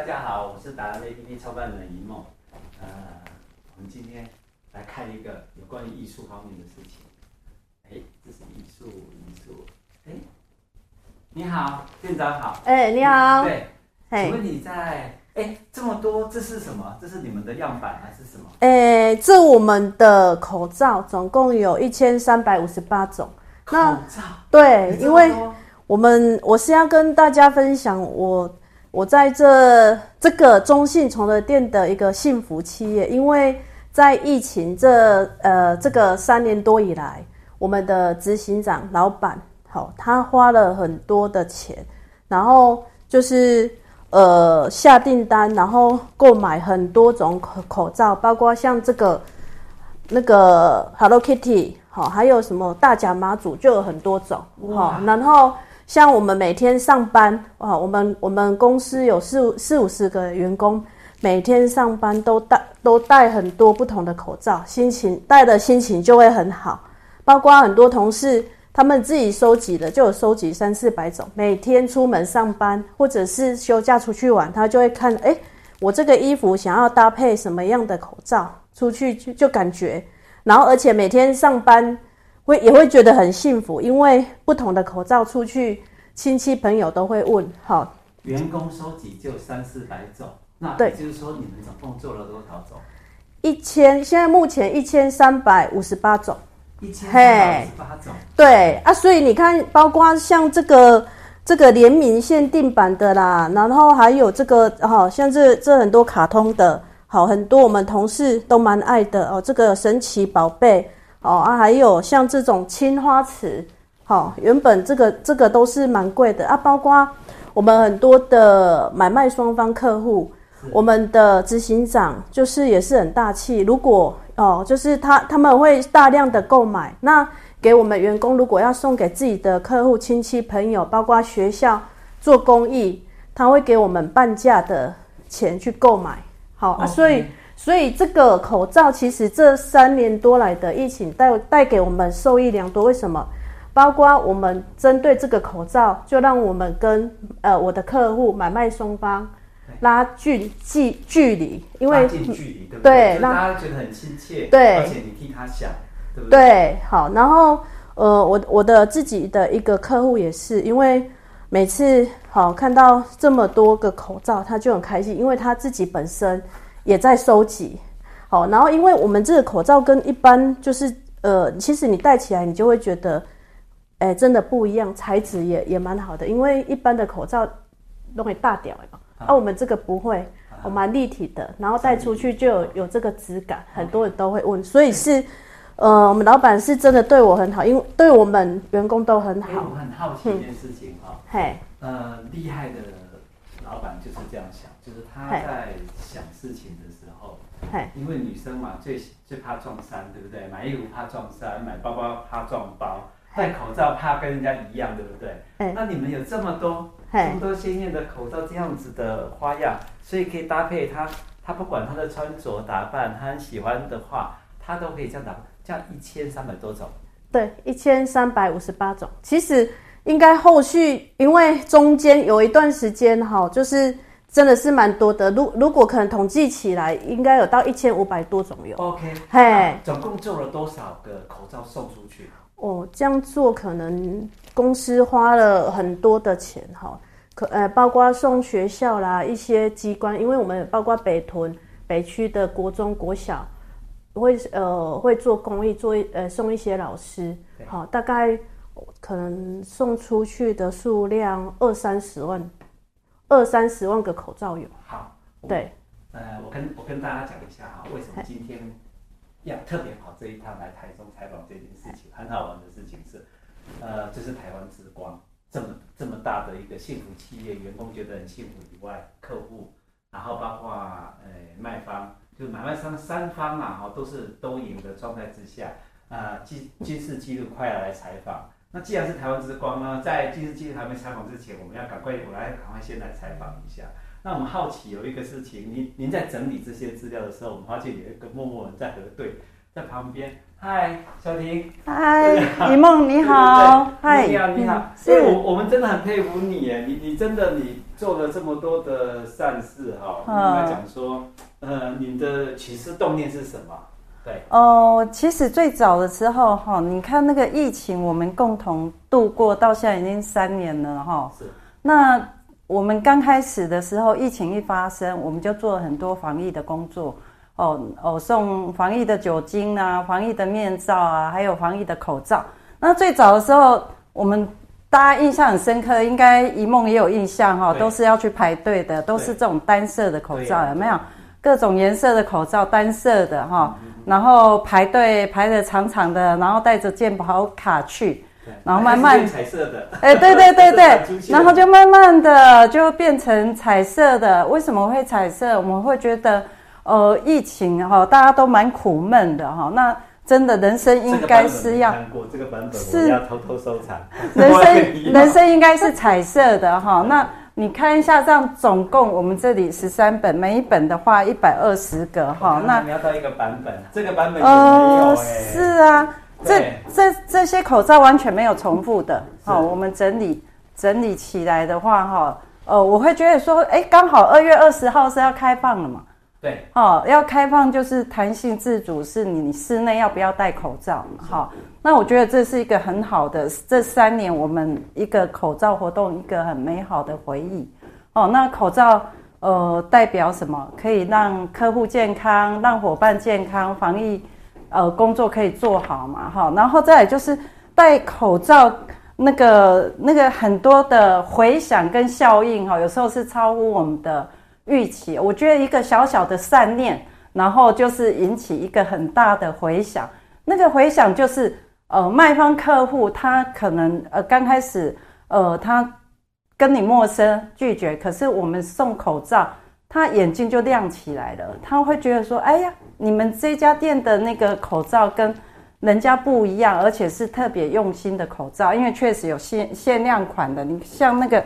大家好，我是达人 APP 创办人一梦。呃，我们今天来看一个有关于艺术方面的事情。哎，这是艺术，艺术。哎，你好，店长好。哎，你好。对，请问你在？哎，这么多，这是什么？这是你们的样板还是什么？哎，这我们的口罩总共有一千三百五十八种。口罩。对，因为我们我是要跟大家分享我。我在这这个中信崇德店的一个幸福企业，因为在疫情这呃这个三年多以来，我们的执行长老板好，他花了很多的钱，然后就是呃下订单，然后购买很多种口口罩，包括像这个那个 Hello Kitty 好，还有什么大甲妈祖，就有很多种好，然后。像我们每天上班啊，我们我们公司有四五四五十个员工，每天上班都戴都戴很多不同的口罩，心情戴的心情就会很好。包括很多同事他们自己收集的，就有收集三四百种。每天出门上班或者是休假出去玩，他就会看，哎，我这个衣服想要搭配什么样的口罩出去就就感觉，然后而且每天上班。会也会觉得很幸福，因为不同的口罩出去，亲戚朋友都会问。好，员工收集就三四百种，那对，就是说你们总共做了多少种？一千，现在目前一千三百五十八种。一千三百五十八种。对啊，所以你看，包括像这个这个联名限定版的啦，然后还有这个好像这这很多卡通的，好，很多我们同事都蛮爱的哦，这个神奇宝贝。哦啊，还有像这种青花瓷，好、哦，原本这个这个都是蛮贵的啊。包括我们很多的买卖双方客户，我们的执行长就是也是很大气。如果哦，就是他他们会大量的购买，那给我们员工如果要送给自己的客户、亲戚、朋友，包括学校做公益，他会给我们半价的钱去购买。好.啊，所以。所以这个口罩其实这三年多来的疫情带带给我们受益良多。为什么？包括我们针对这个口罩，就让我们跟呃我的客户买卖双方拉近距距离，因为近距离对不对？对，让大家觉得很亲切。对，而且你替他想，对不对？对，好。然后呃，我我的自己的一个客户也是，因为每次好看到这么多个口罩，他就很开心，因为他自己本身。也在收集，好，然后因为我们这个口罩跟一般就是呃，其实你戴起来你就会觉得，哎、欸，真的不一样，材质也也蛮好的。因为一般的口罩都会大屌嘛，啊，我们这个不会，我蛮立体的，然后戴出去就有有这个质感，很多人都会问，所以是呃，我们老板是真的对我很好，因为对我们员工都很好。我很好奇一件事情哈，嘿、嗯，呃，厉害的。老板就是这样想，就是他在想事情的时候，因为女生嘛，最最怕撞衫，对不对？买衣服怕撞衫，买包包怕撞包，戴口罩怕跟人家一样，对不对？那你们有这么多这么多鲜艳的口罩，这样子的花样，所以可以搭配他，他不管他的穿着打扮，他很喜欢的话，他都可以这样打，这样一千三百多种。对，一千三百五十八种，其实。应该后续，因为中间有一段时间哈，就是真的是蛮多的。如如果可能统计起来，应该有到一千五百多种有。OK，嘿，总共做了多少个口罩送出去？哦，这样做可能公司花了很多的钱哈，可呃，包括送学校啦，一些机关，因为我们包括北屯北区的国中国小，会呃会做公益，做呃送一些老师，好，大概。可能送出去的数量二三十万，二三十万个口罩有。好，对，呃，我跟我跟大家讲一下哈，为什么今天要特别跑这一趟来台中采访这件事情？很好玩的事情是，呃，这是台湾之光，这么这么大的一个幸福企业，员工觉得很幸福以外，客户，然后包括呃卖方，就是买卖商三方啊，哈，都是都赢的状态之下，呃，今今世纪录快要来采访。那既然是台湾之光呢，在今日记者还没采访之前，我们要赶快，我来赶快先来采访一下。那我们好奇有一个事情，您您在整理这些资料的时候，我们发现有一个默默人在核对，在旁边。嗨，小婷。嗨，李梦你好。嗨，你好你好。所以我我们真的很佩服你耶，你你真的你做了这么多的善事哈，应该讲说，呃，你的起始动念是什么？对，哦，其实最早的时候哈，你看那个疫情，我们共同度过到现在已经三年了哈。是。那我们刚开始的时候，疫情一发生，我们就做了很多防疫的工作。哦哦，送防疫的酒精啊，防疫的面罩啊，还有防疫的口罩。那最早的时候，我们大家印象很深刻，应该一梦也有印象哈，都是要去排队的，都是这种单色的口罩，有没有？各种颜色的口罩，单色的哈，然后排队排得长长的，然后带着健保卡去，然后慢慢彩色的，哎，对对对对，然后就慢慢的就变成彩色的。为什么会彩色？我们会觉得。呃，疫情哈，大家都蛮苦闷的哈。那真的人生应该是要看过这个版本，是要偷偷收藏。人生 人生应该是彩色的哈。那你看一下，这样总共我们这里十三本，每一本的话一百二十个哈。那你要到一个版本，这个版本呃是啊，这这这些口罩完全没有重复的。好，我们整理整理起来的话哈，呃，我会觉得说，哎，刚好二月二十号是要开放了嘛。对，哦，要开放就是弹性自主，是你室内要不要戴口罩嘛？好，那我觉得这是一个很好的，这三年我们一个口罩活动，一个很美好的回忆。哦，那口罩呃代表什么？可以让客户健康，让伙伴健康，防疫呃工作可以做好嘛？哈，然后再来就是戴口罩那个那个很多的回响跟效应哈，有时候是超乎我们的。预期，我觉得一个小小的善念，然后就是引起一个很大的回响。那个回响就是，呃，卖方客户他可能呃刚开始呃他跟你陌生拒绝，可是我们送口罩，他眼睛就亮起来了。他会觉得说，哎呀，你们这家店的那个口罩跟人家不一样，而且是特别用心的口罩，因为确实有限限量款的。你像那个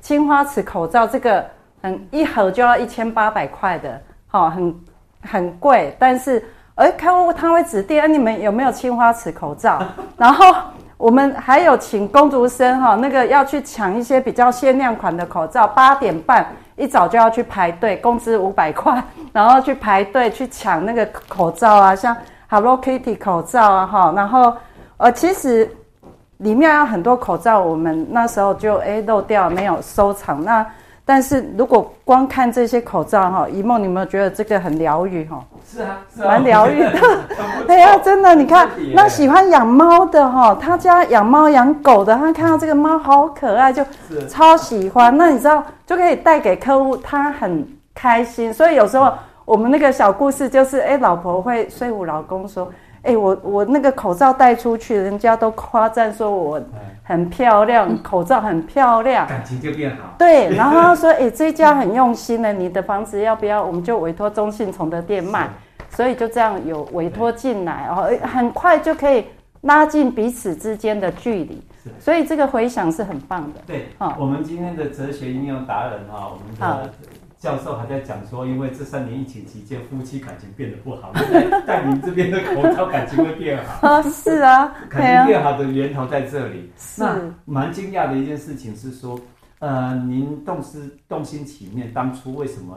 青花瓷口罩这个。很，一盒就要一千八百块的，好，很很贵。但是，而客户他会指定，哎，你们有没有青花瓷口罩？然后我们还有请工读生哈，那个要去抢一些比较限量款的口罩。八点半一早就要去排队，工资五百块，然后去排队去抢那个口罩啊，像 Hello Kitty 口罩啊，哈。然后，呃，其实里面有很多口罩，我们那时候就哎漏掉，没有收藏。那但是如果光看这些口罩哈，一梦，你有没有觉得这个很疗愈哈？是啊，是啊，蛮疗愈的。哎呀，真的，你看那喜欢养猫的哈，他家养猫养狗的，他看到这个猫好可爱，就超喜欢。那你知道就可以带给客户，他很开心。所以有时候我们那个小故事就是，哎，老婆会说服老公说。哎、欸，我我那个口罩戴出去，人家都夸赞说我很漂亮，口罩很漂亮，感情就变好。对，然后他说，哎、欸，这家很用心呢，你的房子要不要？我们就委托中信从的店卖，所以就这样有委托进来，哦很快就可以拉近彼此之间的距离，所以这个回响是很棒的。对，啊，我们今天的哲学应用达人哈，我们的。教授还在讲说，因为这三年疫情期间，夫妻感情变得不好，但您这边的口罩感情会变好啊？是啊，感情变好的源头在这里。那蛮惊讶的一件事情是说，呃，您动思动心起念，当初为什么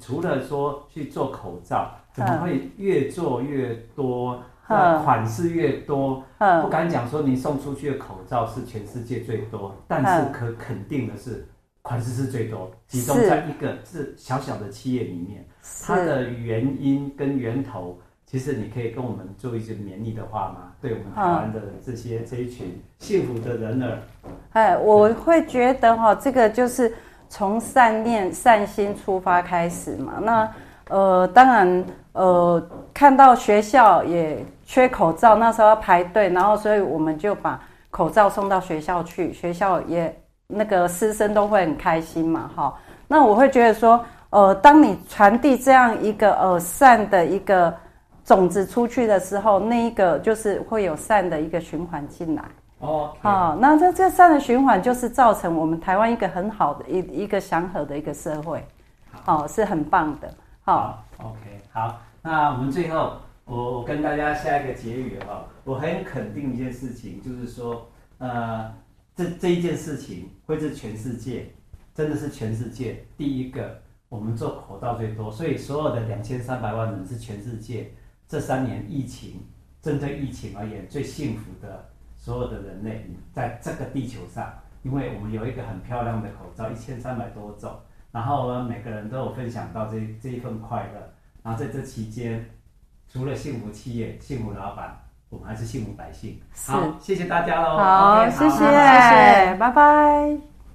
除了说去做口罩，怎么会越做越多，款式越多？不敢讲说您送出去的口罩是全世界最多，但是可肯定的是。款式是最多，集中在一个是小小的企业里面，它的原因跟源头，其实你可以跟我们做一些勉励的话吗？对我们台湾的这些这一群幸福的人儿，哎，我会觉得哈，这个就是从善念、善心出发开始嘛。那呃，当然呃，看到学校也缺口罩，那时候要排队，然后所以我们就把口罩送到学校去，学校也。那个师生都会很开心嘛，哈。那我会觉得说，呃，当你传递这样一个呃善的一个种子出去的时候，那一个就是会有善的一个循环进来。哦，好，那这这善的循环就是造成我们台湾一个很好的一一个祥和的一个社会，好，是很棒的。好，OK，好。那我们最后，我我跟大家下一个结语哈，我很肯定一件事情，就是说，呃。这这一件事情会是全世界真的是全世界第一个，我们做口罩最多，所以所有的两千三百万人是全世界这三年疫情针对疫情而言最幸福的所有的人类，在这个地球上，因为我们有一个很漂亮的口罩，一千三百多种，然后呢，每个人都有分享到这这一份快乐，然后在这期间，除了幸福企业、幸福老板，我们还是幸福百姓。好，谢谢大家喽。好，okay, 谢谢，谢谢，拜拜。